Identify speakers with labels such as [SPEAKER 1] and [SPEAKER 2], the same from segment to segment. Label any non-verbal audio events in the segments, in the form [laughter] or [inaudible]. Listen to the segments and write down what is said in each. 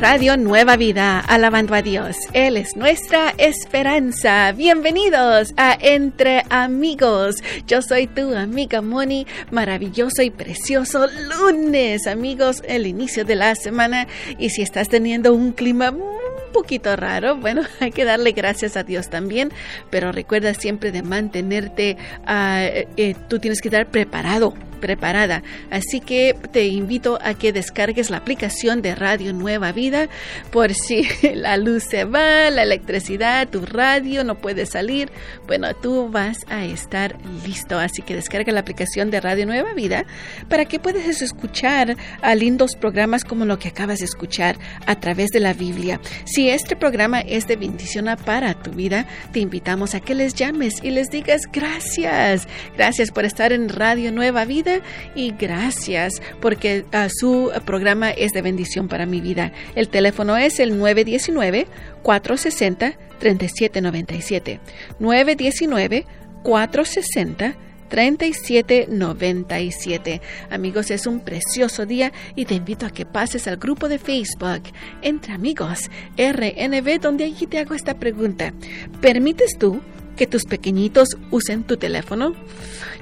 [SPEAKER 1] Radio Nueva Vida, alabando a Dios. Él es nuestra esperanza. Bienvenidos a Entre Amigos. Yo soy tu amiga Moni. Maravilloso y precioso lunes, amigos, el inicio de la semana. Y si estás teniendo un clima un poquito raro, bueno, [laughs] hay que darle gracias a Dios también. Pero recuerda siempre de mantenerte, uh, eh, tú tienes que estar preparado preparada. Así que te invito a que descargues la aplicación de Radio Nueva Vida por si [laughs] la luz se va, la electricidad, tu radio no puede salir. Bueno, tú vas a estar listo. Así que descarga la aplicación de Radio Nueva Vida para que puedas escuchar a lindos programas como lo que acabas de escuchar a través de la Biblia. Si este programa es de bendición para tu vida, te invitamos a que les llames y les digas gracias. Gracias por estar en Radio Nueva Vida y gracias porque uh, su programa es de bendición para mi vida. El teléfono es el 919-460-3797. 919-460. 3797. Amigos, es un precioso día y te invito a que pases al grupo de Facebook Entre Amigos RNB, donde allí te hago esta pregunta. ¿Permites tú que tus pequeñitos usen tu teléfono.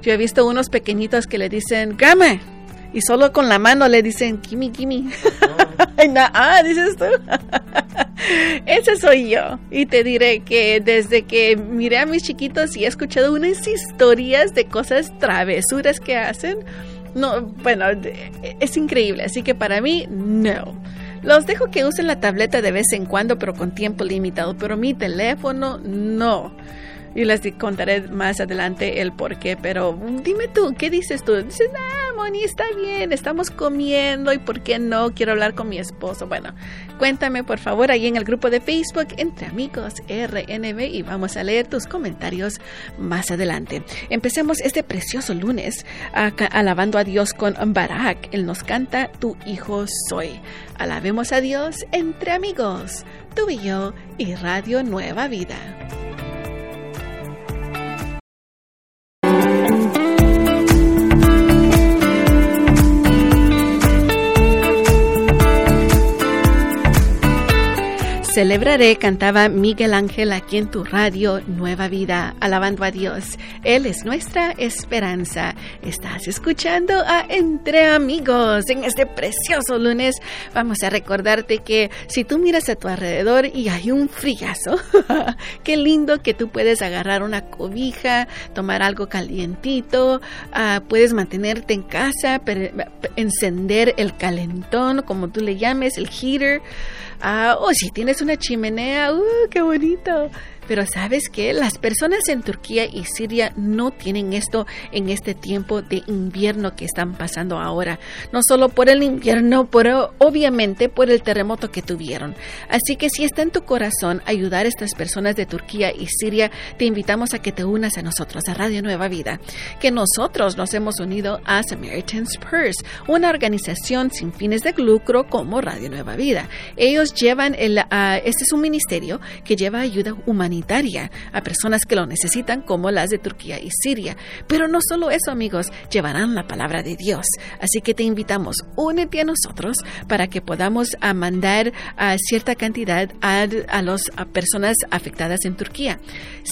[SPEAKER 1] Yo he visto unos pequeñitos que le dicen, gama, y solo con la mano le dicen, kimi, kimi. [laughs] ah, dices tú. [laughs] Ese soy yo. Y te diré que desde que miré a mis chiquitos y he escuchado unas historias de cosas travesuras que hacen, no, bueno, es increíble. Así que para mí, no. Los dejo que usen la tableta de vez en cuando, pero con tiempo limitado. Pero mi teléfono, no y les contaré más adelante el por qué, pero dime tú, ¿qué dices tú? Dices, ah, Moni, está bien, estamos comiendo y por qué no, quiero hablar con mi esposo. Bueno, cuéntame por favor ahí en el grupo de Facebook Entre Amigos RNB y vamos a leer tus comentarios más adelante. Empecemos este precioso lunes alabando a Dios con Barak. Él nos canta, tu hijo soy. Alabemos a Dios entre amigos, tú y yo y Radio Nueva Vida. Celebraré, cantaba Miguel Ángel aquí en tu radio Nueva Vida, alabando a Dios. Él es nuestra esperanza. Estás escuchando a Entre Amigos. En este precioso lunes vamos a recordarte que si tú miras a tu alrededor y hay un friazo, [laughs] qué lindo que tú puedes agarrar una cobija, tomar algo calientito, uh, puedes mantenerte en casa, encender el calentón, como tú le llames, el heater. Ah, o si tienes una chimenea, ¡uh, qué bonito! Pero sabes que las personas en Turquía y Siria no tienen esto en este tiempo de invierno que están pasando ahora. No solo por el invierno, pero obviamente por el terremoto que tuvieron. Así que si está en tu corazón ayudar a estas personas de Turquía y Siria, te invitamos a que te unas a nosotros, a Radio Nueva Vida. Que nosotros nos hemos unido a Samaritan's Purse, una organización sin fines de lucro como Radio Nueva Vida. Ellos llevan el, uh, este es un ministerio que lleva ayuda humanitaria a personas que lo necesitan, como las de Turquía y Siria. Pero no solo eso, amigos, llevarán la palabra de Dios. Así que te invitamos, únete a nosotros para que podamos mandar cierta cantidad a, a las personas afectadas en Turquía.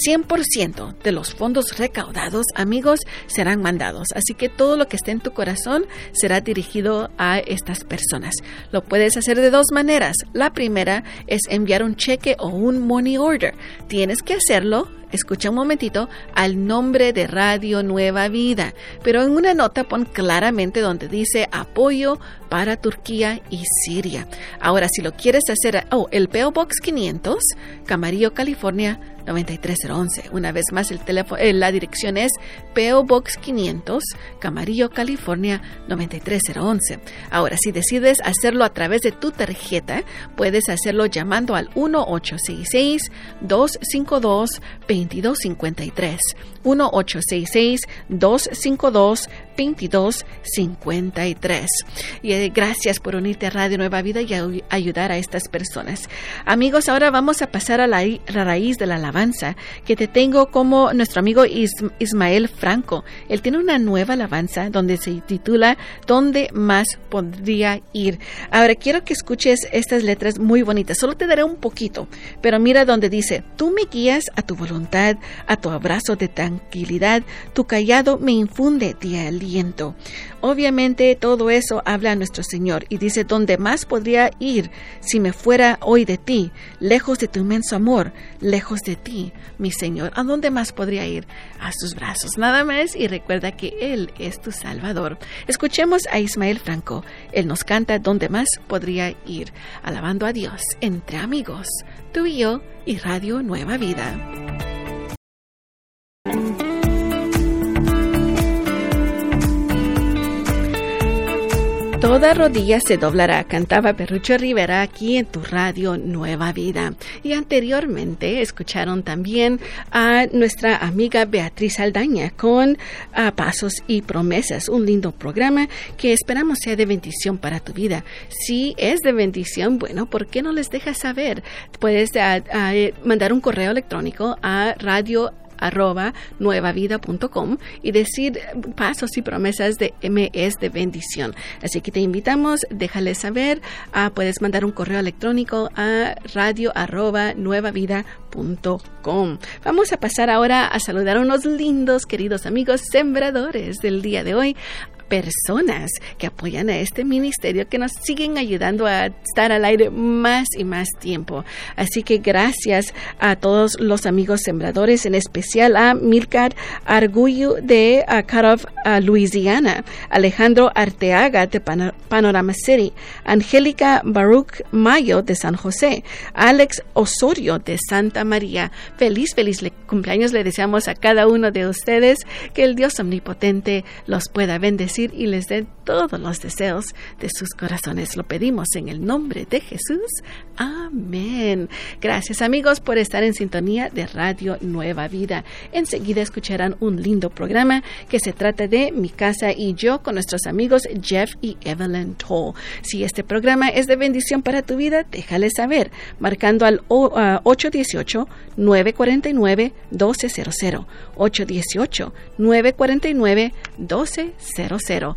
[SPEAKER 1] 100% de los fondos recaudados, amigos, serán mandados. Así que todo lo que esté en tu corazón será dirigido a estas personas. Lo puedes hacer de dos maneras. La primera es enviar un cheque o un money order tienes que hacerlo, escucha un momentito, al nombre de Radio Nueva Vida, pero en una nota pon claramente donde dice apoyo para Turquía y Siria. Ahora, si lo quieres hacer, oh, el PO Box 500, Camarillo, California, 93011. Una vez más, el teléfono, eh, la dirección es PO Box 500, Camarillo, California 93011. Ahora, si decides hacerlo a través de tu tarjeta, puedes hacerlo llamando al 1866 252 2253. 1866 252 2253. Y eh, gracias por unirte a Radio Nueva Vida y ayudar a estas personas. Amigos, ahora vamos a pasar a la, raíz de la alabanza que te tengo como nuestro amigo Ismael Franco. Él tiene una nueva alabanza donde se titula ¿Dónde más podría ir? Ahora quiero que escuches estas letras muy bonitas. Solo te daré un poquito, pero mira donde dice, tú me guías a tu voluntad, a tu abrazo de tranquilidad, tu callado me infunde de Obviamente todo eso habla a nuestro Señor y dice, ¿dónde más podría ir si me fuera hoy de ti, lejos de tu inmenso amor, lejos de ti, mi Señor? ¿A dónde más podría ir? A sus brazos, nada más, y recuerda que Él es tu Salvador. Escuchemos a Ismael Franco. Él nos canta ¿Dónde más podría ir? Alabando a Dios entre amigos, tú y yo y Radio Nueva Vida. Toda rodilla se doblará, cantaba Perrucho Rivera aquí en tu radio Nueva Vida. Y anteriormente escucharon también a nuestra amiga Beatriz Aldaña con Pasos y Promesas, un lindo programa que esperamos sea de bendición para tu vida. Si es de bendición, bueno, ¿por qué no les dejas saber? Puedes mandar un correo electrónico a radio arroba nuevavida.com y decir pasos y promesas de mes de bendición. Así que te invitamos, déjale saber, ah, puedes mandar un correo electrónico a radio arroba nuevavida.com. Vamos a pasar ahora a saludar a unos lindos queridos amigos sembradores del día de hoy personas que apoyan a este ministerio que nos siguen ayudando a estar al aire más y más tiempo. Así que gracias a todos los amigos sembradores, en especial a Milcar Argullo de uh, Louisiana, Alejandro Arteaga de Panorama City, Angélica Baruch Mayo de San José, Alex Osorio de Santa María. Feliz, feliz cumpleaños le deseamos a cada uno de ustedes que el Dios omnipotente los pueda bendecir y les dé todos los deseos de sus corazones. Lo pedimos en el nombre de Jesús. Amén. Gracias amigos por estar en sintonía de Radio Nueva Vida. Enseguida escucharán un lindo programa que se trata de Mi casa y yo con nuestros amigos Jeff y Evelyn Toll. Si este programa es de bendición para tu vida, déjale saber marcando al 818 949 1200 818 949 1200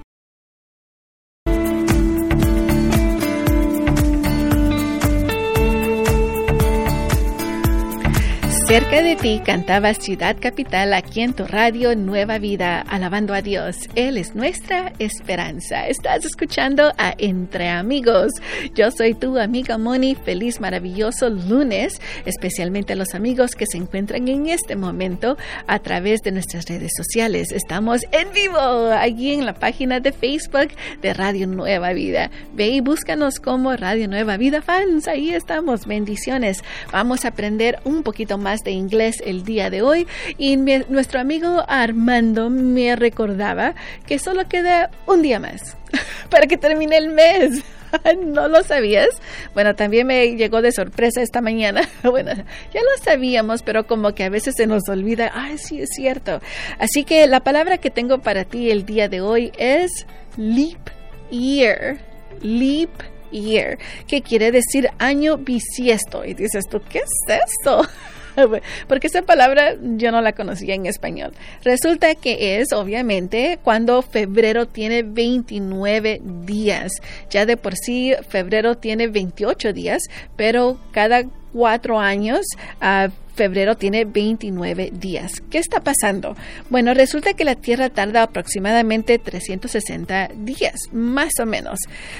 [SPEAKER 1] Cerca de ti cantaba Ciudad Capital aquí en tu radio Nueva Vida, alabando a Dios. Él es nuestra esperanza. Estás escuchando a Entre Amigos. Yo soy tu amiga Moni. Feliz, maravilloso lunes, especialmente a los amigos que se encuentran en este momento a través de nuestras redes sociales. Estamos en vivo allí en la página de Facebook de Radio Nueva Vida. Ve y búscanos como Radio Nueva Vida Fans. Ahí estamos. Bendiciones. Vamos a aprender un poquito más de inglés el día de hoy y nuestro amigo Armando me recordaba que solo queda un día más [laughs] para que termine el mes. [laughs] ¿No lo sabías? Bueno, también me llegó de sorpresa esta mañana. [laughs] Bueno, ya lo sabíamos, pero como que a veces se nos olvida. Ay, sí, es cierto. Así que la palabra que tengo para ti el día de hoy es leap year. Leap year, que quiere decir año bisiesto. Y dices tú, ¿qué es esto? [laughs] porque esa palabra yo no la conocía en español. Resulta que es, obviamente, cuando febrero tiene 29 días. Ya de por sí, febrero tiene 28 días, pero cada cuatro años, uh, febrero tiene 29 días. ¿Qué está pasando? Bueno, resulta que la Tierra tarda aproximadamente 360 días, más o menos,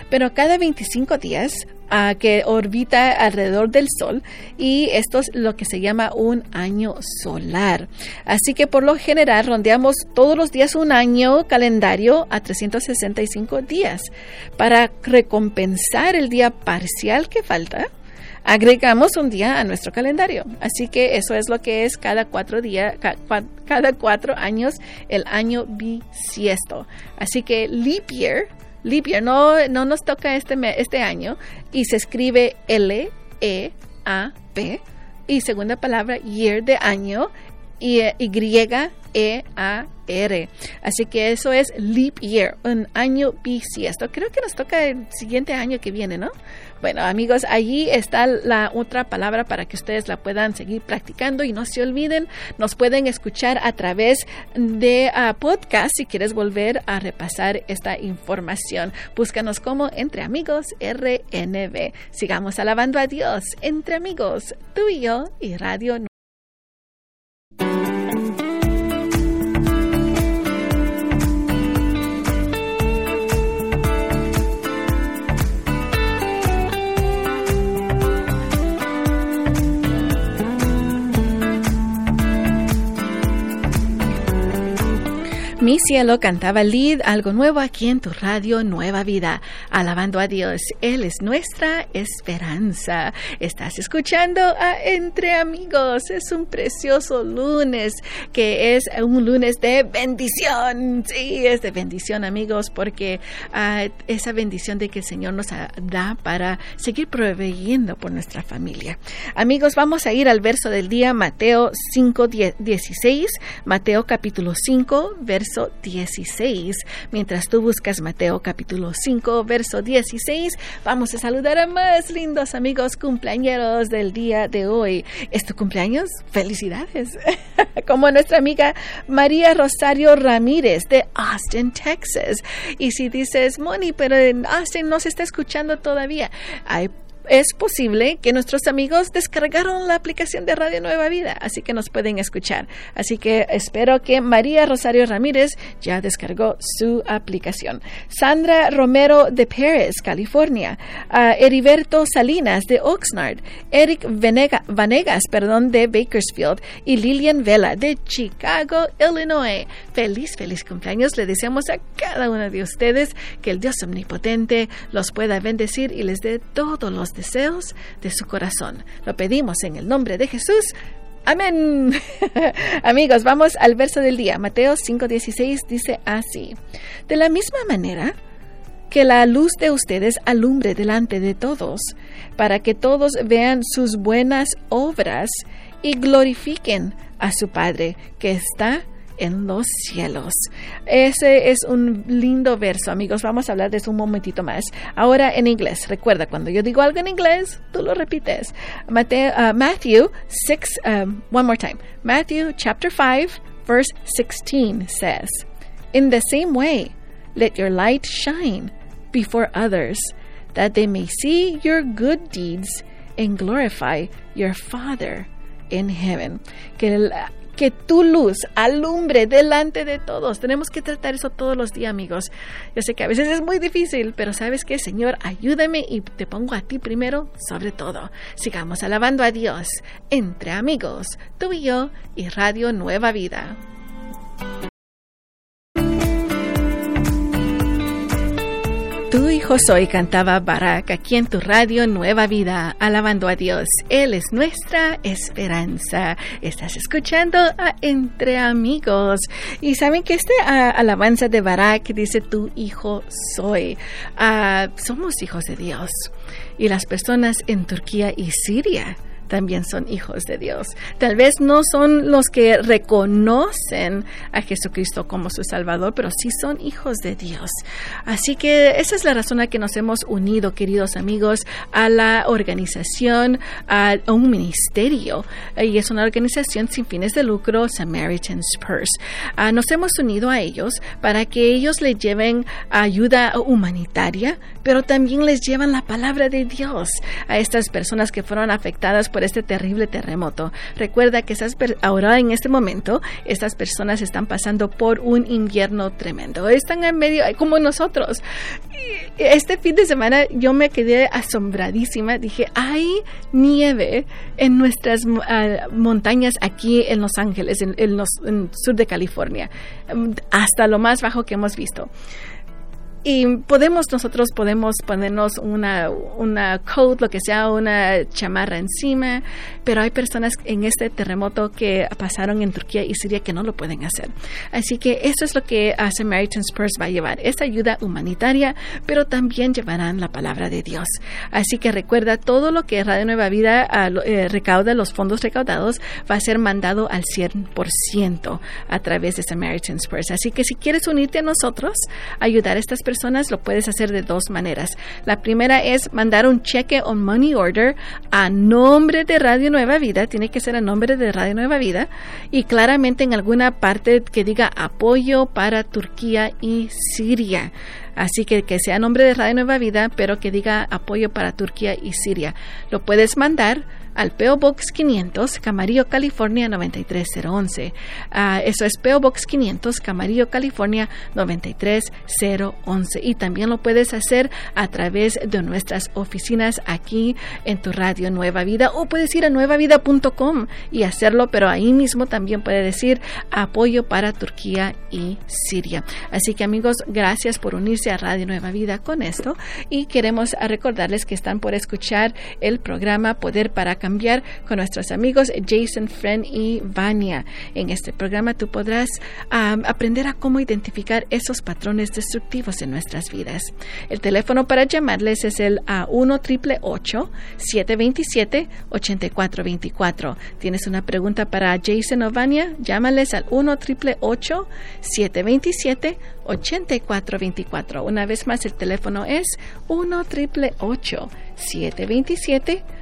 [SPEAKER 1] pero cada 25 días uh, que orbita alrededor del Sol y esto es lo que se llama un año solar. Así que por lo general rondeamos todos los días un año calendario a 365 días. Para recompensar el día parcial que falta, agregamos un día a nuestro calendario. Así que eso es lo que es cada cuatro días, cada cuatro años, el año bisiesto. Así que leap year, leap year no, no nos toca este, este año y se escribe L-E-A-P y segunda palabra, year de año, y, Y-E-A R. Así que eso es leap year, un año bisiesto. Creo que nos toca el siguiente año que viene, ¿no? Bueno, amigos, allí está la otra palabra para que ustedes la puedan seguir practicando y no se olviden, nos pueden escuchar a través de uh, podcast si quieres volver a repasar esta información. Búscanos como Entre Amigos RNB. Sigamos alabando a Dios, Entre Amigos, tú y yo y Radio cielo cantaba lead, algo nuevo aquí en tu radio Nueva Vida, alabando a Dios. Él es nuestra esperanza. Estás escuchando a Entre Amigos. Es un precioso lunes, que es un lunes de bendición. Sí, es de bendición, amigos, porque uh, esa bendición de que el Señor nos da para seguir proveyendo por nuestra familia. Amigos, vamos a ir al verso del día, Mateo 5, 16, Mateo capítulo 5, verso 16. Mientras tú buscas Mateo capítulo 5, verso 16, vamos a saludar a más lindos amigos cumpleañeros del día de hoy. ¿Es tu cumpleaños? Felicidades. [laughs] Como nuestra amiga María Rosario Ramírez de Austin, Texas. Y si dices, Moni, pero en Austin no se está escuchando todavía, hay es posible que nuestros amigos descargaron la aplicación de Radio Nueva Vida, así que nos pueden escuchar. Así que espero que María Rosario Ramírez ya descargó su aplicación. Sandra Romero de Pérez, California. Heriberto Salinas de Oxnard. Eric Vanegas perdón, de Bakersfield. Y Lilian Vela de Chicago, Illinois. Feliz, feliz cumpleaños. Le deseamos a cada uno de ustedes que el Dios omnipotente los pueda bendecir y les dé todos los deseos de su corazón. Lo pedimos en el nombre de Jesús. Amén. [laughs] Amigos, vamos al verso del día. Mateo 5:16 dice así. De la misma manera que la luz de ustedes alumbre delante de todos, para que todos vean sus buenas obras y glorifiquen a su Padre que está en los cielos. Ese es un lindo verso, amigos. Vamos a hablar de eso un momentito más. Ahora en inglés. Recuerda, cuando yo digo algo en inglés, tú lo repites. Mateo, uh, Matthew 6, um, one more time. Matthew chapter 5, verse 16 says, In the same way, let your light shine before others, that they may see your good deeds and glorify your Father in heaven. Que que tu luz alumbre delante de todos. Tenemos que tratar eso todos los días, amigos. Yo sé que a veces es muy difícil, pero sabes que, Señor, ayúdame y te pongo a ti primero sobre todo. Sigamos alabando a Dios entre amigos, tú y yo y Radio Nueva Vida. Tu hijo soy, cantaba Barak aquí en tu radio Nueva Vida, alabando a Dios. Él es nuestra esperanza. Estás escuchando a Entre Amigos. Y saben que este alabanza de Barak dice tu hijo soy. Ah, somos hijos de Dios. Y las personas en Turquía y Siria también son hijos de Dios. Tal vez no son los que reconocen a Jesucristo como su Salvador, pero sí son hijos de Dios. Así que esa es la razón a que nos hemos unido, queridos amigos, a la organización, a, un ministerio. Y es una organización sin fines de lucro, Samaritan's Purse. Ah, nos hemos unido a ellos para que ellos les lleven ayuda humanitaria, pero también les llevan la palabra de Dios a estas personas que fueron afectadas por este terrible terremoto. Recuerda que esas ahora en este momento estas personas están pasando por un invierno tremendo. Están en medio como nosotros. Este fin de semana yo me quedé asombradísima. Dije, hay nieve en nuestras ah, montañas aquí en Los Ángeles, en, en el sur de California, hasta lo más bajo que hemos visto y podemos, nosotros podemos ponernos una, una coat, lo que sea, una chamarra encima, pero hay personas en este terremoto que pasaron en Turquía y Siria que no lo pueden hacer. Así que eso es lo que Samaritan's Purse va a llevar, esta ayuda humanitaria, pero también llevarán la palabra de Dios. Así que recuerda, todo lo que Radio Nueva Vida eh, recauda, los fondos recaudados, va a ser mandado al 100% a través de Samaritan's Purse. Así que si quieres unirte a nosotros, ayudar a estas personas, lo puedes hacer de dos maneras. La primera es mandar un cheque o money order a nombre de Radio Nueva Vida, tiene que ser a nombre de Radio Nueva Vida, y claramente en alguna parte que diga apoyo para Turquía y Siria. Así que que sea nombre de Radio Nueva Vida, pero que diga apoyo para Turquía y Siria. Lo puedes mandar al PO Box 500, Camarillo, California 93011. Ah, eso es PO Box 500, Camarillo, California 93011. Y también lo puedes hacer a través de nuestras oficinas aquí en tu radio Nueva Vida o puedes ir a nuevavida.com y hacerlo, pero ahí mismo también puede decir apoyo para Turquía y Siria. Así que amigos, gracias por unirse a Radio Nueva Vida con esto y queremos recordarles que están por escuchar el programa Poder para cambiar con nuestros amigos Jason, Friend y Vania. En este programa tú podrás aprender a cómo identificar esos patrones destructivos en nuestras vidas. El teléfono para llamarles es el a 1 727 8424 ¿Tienes una pregunta para Jason o Vania? Llámales al 1 727 8424 Una vez más, el teléfono es 1 727 8424.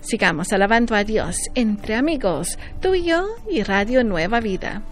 [SPEAKER 1] Sigamos alabando a Dios entre amigos, tú y yo y Radio Nueva Vida.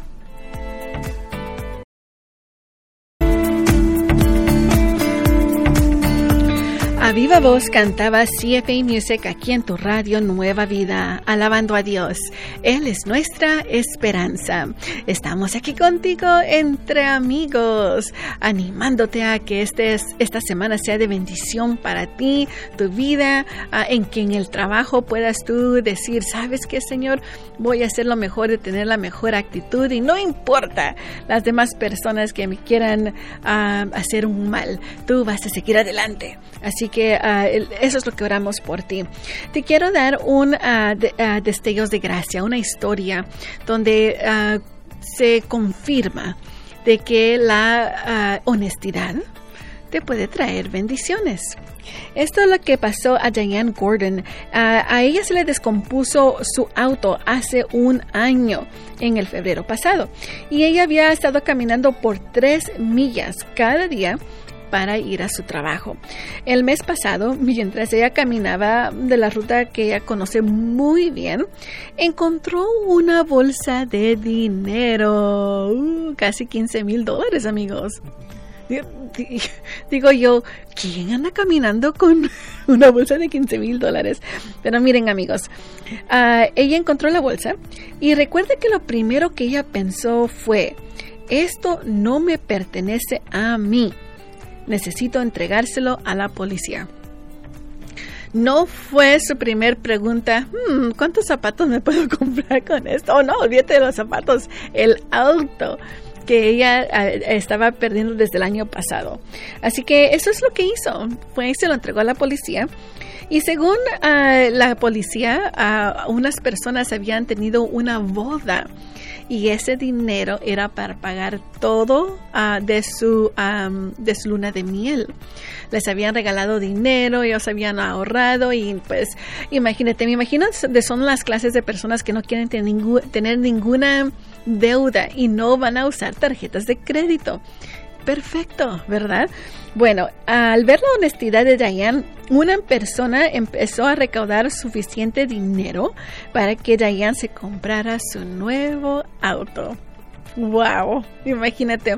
[SPEAKER 1] A viva voz cantaba CFA Music aquí en tu radio Nueva Vida, alabando a Dios. Él es nuestra esperanza. Estamos aquí contigo entre amigos, animándote a que este, esta semana sea de bendición para ti, tu vida, en que en el trabajo puedas tú decir, ¿sabes qué, Señor? Voy a hacer lo mejor, de tener la mejor actitud y no importa las demás personas que me quieran hacer un mal, tú vas a seguir adelante. Así que ah, eso es lo que oramos por ti. Te quiero dar un uh, destellos de gracia, una historia donde se confirma de que la honestidad te puede traer bendiciones. Esto es lo que pasó a Diane Gordon. a ella se le descompuso su auto hace un año, en el febrero pasado, y ella había estado caminando por tres millas cada día para ir a su trabajo. El mes pasado, mientras ella caminaba de la ruta que ella conoce muy bien, encontró una bolsa de dinero, uh, casi 15 mil dólares, amigos. [laughs] Digo yo, ¿quién anda caminando con [laughs] una bolsa de 15 mil dólares? Pero miren amigos, ah, ella encontró la bolsa y recuerde que lo primero que ella pensó fue, esto no me pertenece a mí necesito entregárselo a la policía. No fue su primer pregunta, hmm, ¿cuántos zapatos me puedo [laughs] comprar con esto? Oh, no, olvídate de los zapatos, el auto que ella estaba perdiendo desde el año pasado. Así que eso es lo que hizo. Fue y se lo entregó a la policía. Y según ah, la policía, uh, unas personas habían tenido una boda y ese dinero era para pagar todo ah, de, su, de su luna de miel. Les habían regalado dinero, ellos habían ahorrado y pues imagínate, me imagino de son las clases de personas que no quieren tener ninguna deuda y no van a usar tarjetas de crédito perfecto, ¿verdad? Bueno, al ver la honestidad de Diane, una persona empezó a recaudar suficiente dinero para que Diane se comprara su nuevo auto. ¡Wow! Imagínate.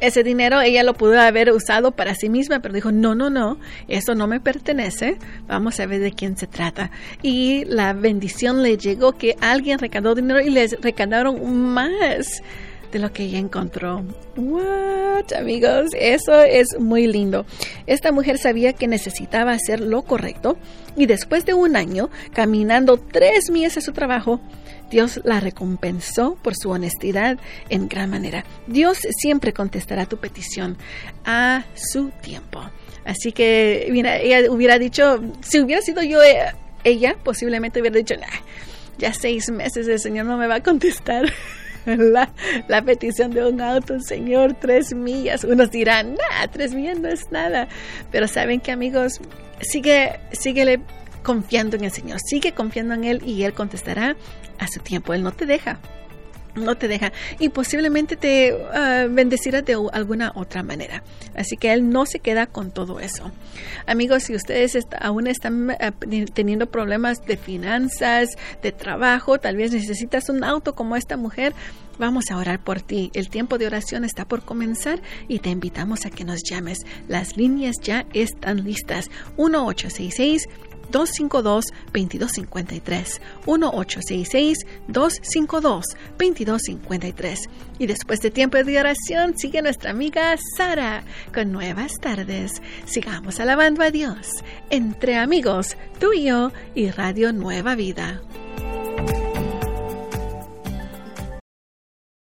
[SPEAKER 1] Ese dinero ella lo pudo haber usado para sí misma, pero dijo, no, no, no, eso no me pertenece, vamos a ver de quién se trata. Y la bendición le llegó que alguien recaudó dinero y les recaudaron más de lo que ella encontró. What, amigos, eso es muy lindo. Esta mujer sabía que necesitaba hacer lo correcto y después de un año caminando tres millas a su trabajo, Dios la recompensó por su honestidad en gran manera. Dios siempre contestará tu petición a su tiempo. Así que, mira, ella hubiera dicho, si hubiera sido yo eh, ella, posiblemente hubiera dicho, ya seis meses el Señor no me va a contestar. [laughs] [laughs] La, la, petición de un auto, Señor, tres millas. Unos dirán, nada, tres millas no es nada. Pero saben que amigos, sigue, síguele confiando en el Señor, sigue confiando en Él y Él contestará a su tiempo. Él no te deja no te deja y posiblemente te ah, bendecirá de alguna otra manera. Así que Él no se queda con todo eso. Amigos, si ustedes aún están ah, teniendo problemas de finanzas, de trabajo, tal vez necesitas un auto como esta mujer, Vamos a orar por ti. El tiempo de oración está por comenzar y te invitamos a que nos llames. Las líneas ya están listas. 1866 252-2253. 1-866-252-2253. Y después de tiempo de oración, sigue nuestra amiga Sara con nuevas tardes. Sigamos alabando a Dios entre amigos, tú y yo y Radio Nueva Vida.